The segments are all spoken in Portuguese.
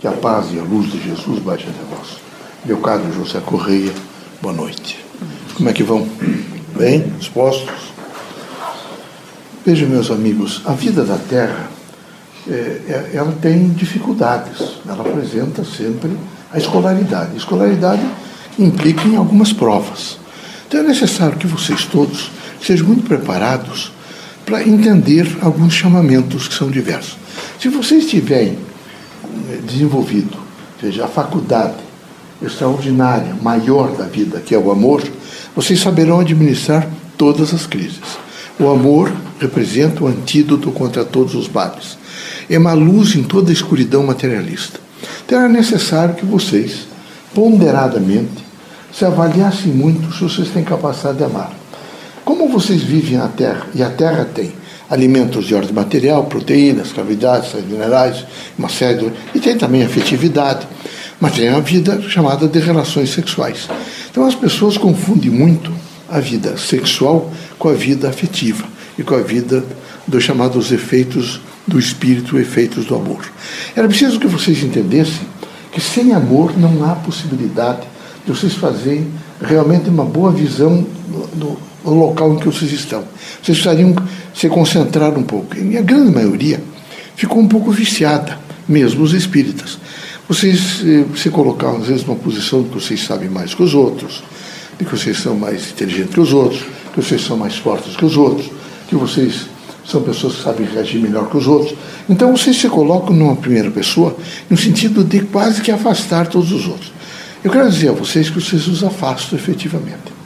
Que a paz e a luz de Jesus baixe até vós. Caro José Correia, boa noite. Como é que vão? Bem? Dispostos? Vejam, meus amigos, a vida da Terra, é, é, ela tem dificuldades. Ela apresenta sempre a escolaridade. A escolaridade implica em algumas provas. Então é necessário que vocês todos sejam muito preparados para entender alguns chamamentos que são diversos. Se vocês tiverem eh, desenvolvido, veja, a faculdade extraordinária, maior da vida, que é o amor, vocês saberão administrar todas as crises. O amor representa o antídoto contra todos os males. É uma luz em toda a escuridão materialista. Então é necessário que vocês, ponderadamente, se avaliassem muito se vocês têm capacidade de amar. Como vocês vivem na Terra, e a Terra tem alimentos de ordem material, proteínas, cavidades, minerais, uma série de... E tem também afetividade, mas tem a vida chamada de relações sexuais. Então as pessoas confundem muito a vida sexual com a vida afetiva e com a vida dos chamados efeitos do espírito, efeitos do amor. Era preciso que vocês entendessem que sem amor não há possibilidade de vocês fazerem realmente uma boa visão do, do local em que vocês estão. Vocês precisariam se concentrar um pouco. E a grande maioria ficou um pouco viciada, mesmo os espíritas. Vocês eh, se colocaram, às vezes, numa posição de que vocês sabem mais que os outros, de que vocês são mais inteligentes que os outros, que vocês são mais fortes que os outros, que vocês são pessoas que sabem reagir melhor que os outros. Então vocês se colocam numa primeira pessoa no sentido de quase que afastar todos os outros. Eu quero dizer a vocês que vocês os afastam efetivamente.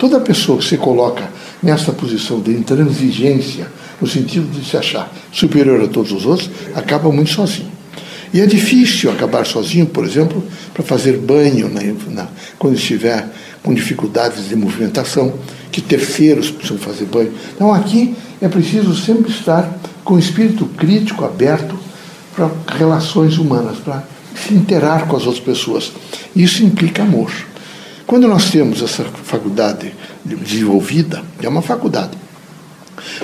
Toda pessoa que se coloca nessa posição de intransigência, no sentido de se achar superior a todos os outros, acaba muito sozinho. E é difícil acabar sozinho, por exemplo, para fazer banho na, quando estiver com dificuldades de movimentação, que terceiros precisam fazer banho. Então aqui é preciso sempre estar com espírito crítico aberto para relações humanas, para se interar com as outras pessoas. Isso implica amor. Quando nós temos essa faculdade desenvolvida, é uma faculdade,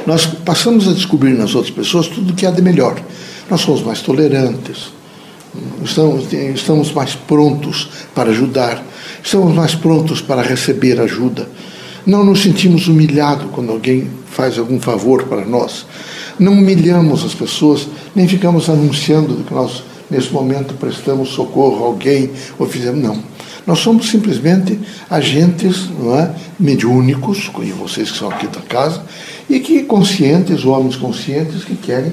nós passamos a descobrir nas outras pessoas tudo o que há de melhor. Nós somos mais tolerantes, estamos, mais prontos para ajudar, estamos mais prontos para receber ajuda. Não nos sentimos humilhados quando alguém faz algum favor para nós. Não humilhamos as pessoas, nem ficamos anunciando que nós nesse momento prestamos socorro a alguém ou fizemos. Não. Nós somos simplesmente agentes não é, mediúnicos, como vocês que são aqui da casa, e que conscientes, homens conscientes, que querem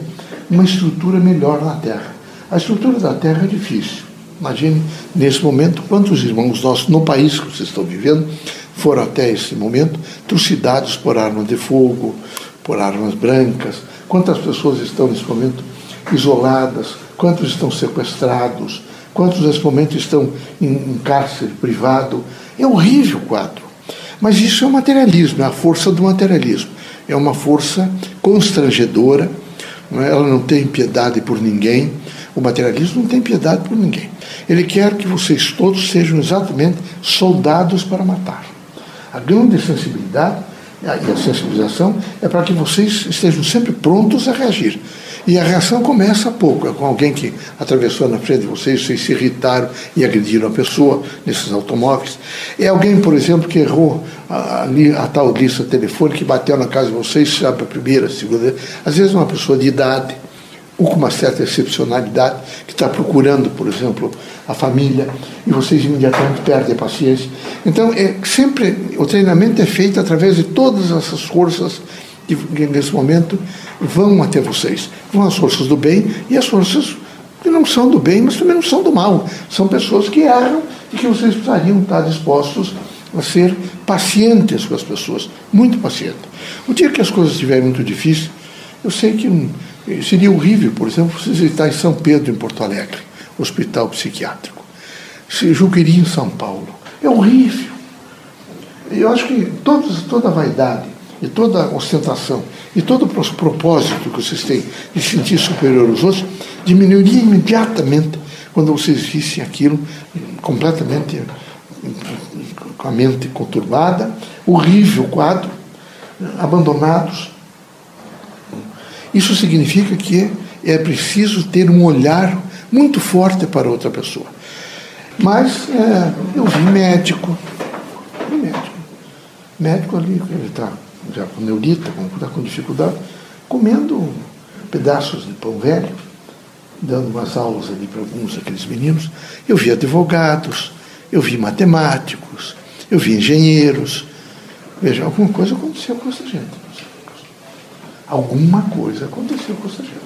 uma estrutura melhor na Terra. A estrutura da Terra é difícil. Imagine, nesse momento, quantos irmãos nossos, no país que vocês estão vivendo, foram até esse momento trucidados por armas de fogo, por armas brancas. Quantas pessoas estão nesse momento isoladas, quantos estão sequestrados, quantos nesse momento estão em, cárcere privado. É horrível o quadro. Mas isso é o materialismo, é a força do materialismo. É uma força constrangedora, é? ela não tem piedade por ninguém. O materialismo não tem piedade por ninguém. Ele quer que vocês todos sejam exatamente soldados para matar. A grande sensibilidade e a sensibilização é para que vocês estejam sempre prontos a reagir. E a reação começa pouco, é com alguém que atravessou na frente de vocês, vocês se irritaram e agrediram a pessoa nesses automóveis. É alguém, por exemplo, que errou a, a, a tal lista telefônica, que bateu na casa de vocês, sabe, a primeira, a segunda. Às vezes uma pessoa de idade, ou com uma certa excepcionalidade, que está procurando, por exemplo, a família, e vocês imediatamente perdem a paciência. Então, é, sempre o treinamento é feito através de todas essas forças que nesse momento vão até vocês. Vão as forças do bem e as forças que não são do bem, mas também não são do mal. São pessoas que erram e que vocês precisariam estar dispostos a ser pacientes com as pessoas, muito pacientes. O dia que as coisas estiverem muito difíceis, eu sei que um, seria horrível, por exemplo, vocês estar em São Pedro, em Porto Alegre, hospital psiquiátrico. Se Juqueri, em São Paulo. É horrível. Eu acho que todos, toda a vaidade e toda a ostentação e todo o propósito que vocês têm de sentir superior aos outros diminuiria imediatamente quando vocês vissem aquilo completamente com a mente conturbada, horrível quadro, abandonados. Isso significa que é preciso ter um olhar muito forte para outra pessoa. Mas é, eu vi médico, vi médico, médico ali, ele está já com neurita, está com dificuldade, comendo pedaços de pão velho, dando umas aulas ali para alguns daqueles meninos. Eu vi advogados, eu vi matemáticos, eu vi engenheiros. Veja, alguma coisa aconteceu com essa gente. Alguma coisa aconteceu com essa gente.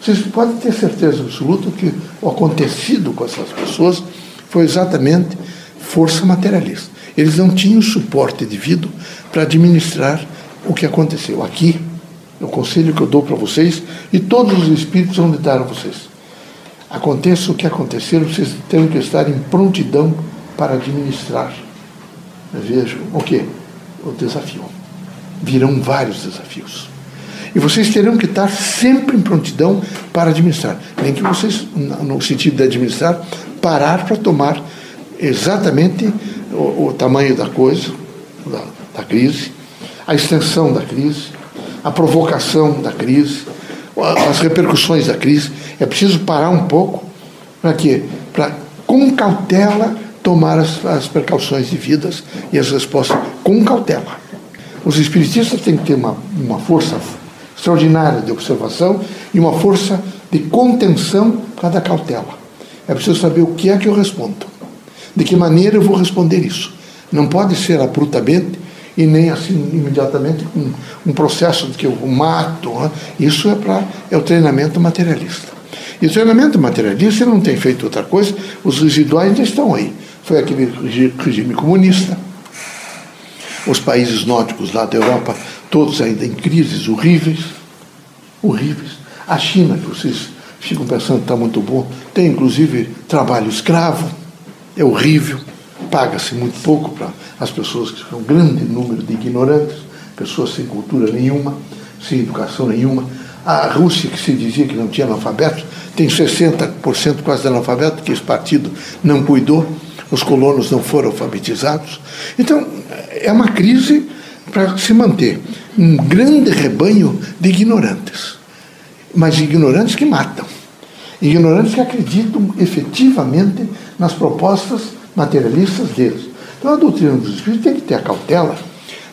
Vocês podem ter certeza absoluta que o acontecido com essas pessoas foi exatamente força materialista. Eles não tinham suporte devido para administrar o que aconteceu. Aqui, o conselho que eu dou para vocês, e todos os espíritos vão dar a vocês. Aconteça o que acontecer, vocês têm que estar em prontidão para administrar. Vejam o que? O desafio. Virão vários desafios. E vocês terão que estar sempre em prontidão para administrar. Nem que vocês, no sentido de administrar, parar para tomar exatamente o, o, tamanho da coisa, da, da crise, a extensão da crise, a provocação da crise, as repercussões da crise. É preciso parar um pouco para quê? Para, com cautela, tomar as, as precauções devidas e as respostas com cautela. Os espiritistas têm que ter uma, uma força extraordinária de observação e uma força de contenção cada cautela. É preciso saber o que é que eu respondo, de que maneira eu vou responder isso. Não pode ser abruptamente e nem assim imediatamente um, um processo de que eu mato. Né? Isso é, para é o treinamento materialista. E o treinamento materialista não tem feito outra coisa, os residuais ainda estão aí. Foi aquele regime comunista, os países nórdicos lá da Europa, todos ainda em crises horríveis, horríveis. A China, que vocês ficam pensando que está muito bom, tem inclusive trabalho escravo, é horrível, paga-se muito pouco para as pessoas que são um grande número de ignorantes, pessoas sem cultura nenhuma, sem educação nenhuma. A Rússia, que se dizia que não tinha analfabetos, tem 60% quase de analfabeto, que esse partido não cuidou, os colonos não foram alfabetizados. Então, é uma crise para se manter um grande rebanho de ignorantes, mas ignorantes que matam, ignorantes que acreditam efetivamente nas propostas materialistas deles. Então a doutrina dos espíritos tem que ter a cautela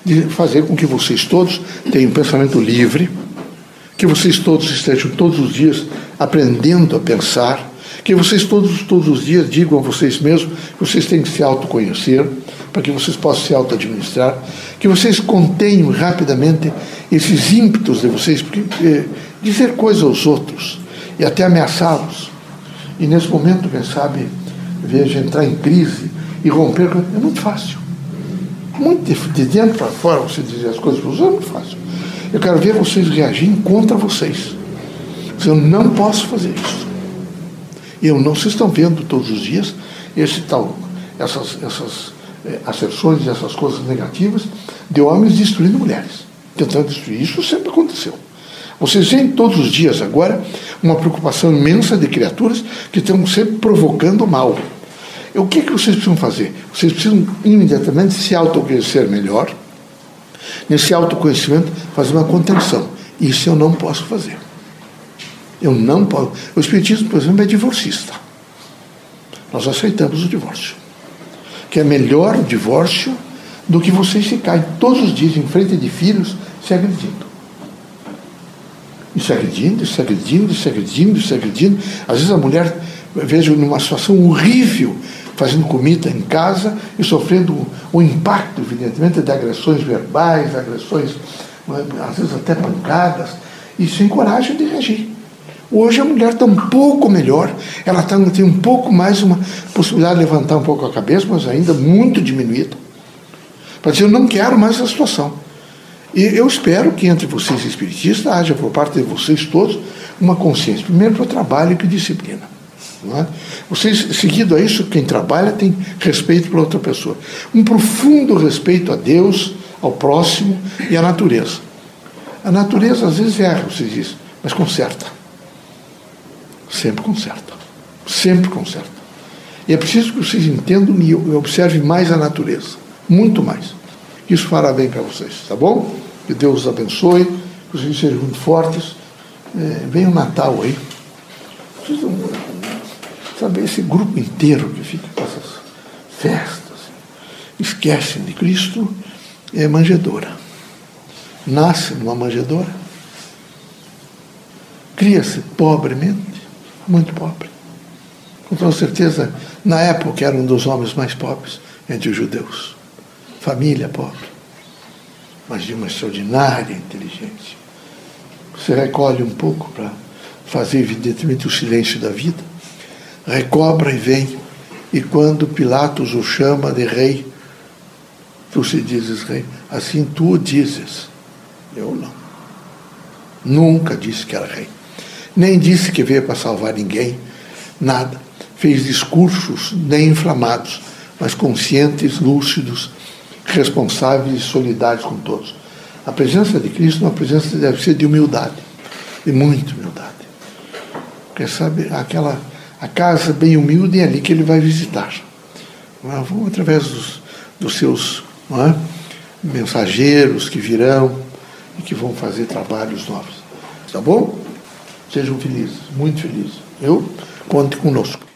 de fazer com que vocês todos tenham um pensamento livre, que vocês todos estejam todos os dias aprendendo a pensar, que vocês todos, todos os dias digam a vocês mesmos que vocês têm que se autoconhecer, para que vocês possam se auto-administrar, que vocês contenham rapidamente esses ímpetos de vocês, porque eh, dizer coisas aos outros e até ameaçá-los, e nesse momento, quem sabe, veja entrar em crise, e romper é muito fácil. Muito de dentro para fora você dizer as coisas para os outros é muito fácil. Eu quero ver vocês reagirem contra vocês. Eu não posso fazer isso. Eu não, vocês estão vendo todos os dias esse tal, essas, essas é, asserções, essas coisas negativas de homens destruindo mulheres, tentando destruir. Isso sempre aconteceu. Vocês veem todos os dias agora uma preocupação imensa de criaturas que estão sempre provocando mal. O que, é que vocês precisam fazer? Vocês precisam imediatamente se autoconhecer melhor. Nesse autoconhecimento, fazer uma contenção. Isso eu não posso fazer. Eu não posso. O Espiritismo, por exemplo, é divorcista. Nós aceitamos o divórcio. Que é melhor o divórcio do que vocês ficarem todos os dias em frente de filhos se agredindo. E se agredindo, se agredindo, se agredindo, se agredindo. Às vezes a mulher, vejo numa situação horrível, fazendo comida em casa e sofrendo o impacto, evidentemente, de agressões verbais, agressões, às vezes até pancadas, e sem coragem de reagir. Hoje a mulher está um pouco melhor, ela tá, tem um pouco mais uma possibilidade de levantar um pouco a cabeça, mas ainda muito diminuída. Para dizer, eu não quero mais essa situação. E eu espero que entre vocês espiritistas haja por parte de vocês todos uma consciência, primeiro para trabalho e para disciplina. É? Vocês, seguido a isso, quem trabalha tem respeito por outra pessoa. Um profundo respeito a Deus, ao próximo e à natureza. A natureza às vezes erra, você diz, mas conserta. Sempre conserta. Sempre conserta. E é preciso que vocês entendam e observem mais a natureza. Muito mais. Isso fará bem para vocês, tá bom? Que Deus os abençoe, que vocês sejam muito fortes. É, vem o Natal aí. Vocês não Sabe, esse grupo inteiro que fica com essas festas, esquecem de Cristo, é manjedoura. Nasce numa manjedoura, cria-se pobremente, muito pobre. Com toda certeza, na época era um dos homens mais pobres entre os judeus. Família pobre, mas de uma extraordinária inteligência. Você recolhe um pouco para fazer, evidentemente, o silêncio da vida, recobra e vem. E quando Pilatos o chama de rei, tu se dizes rei, assim tu o dizes. Eu não. Nunca disse que era rei. Nem disse que veio para salvar ninguém, nada. Fez discursos nem inflamados, mas conscientes, lúcidos, responsáveis e solidários com todos. A presença de Cristo é uma presença deve ser de humildade, de muita humildade. Porque sabe, aquela a casa bem humilde é ali que ele vai visitar. Vão através dos, dos seus é? mensageiros que virão e que vão fazer trabalhos novos. Tá bom? Sejam felizes, muito felizes. Eu conte conosco.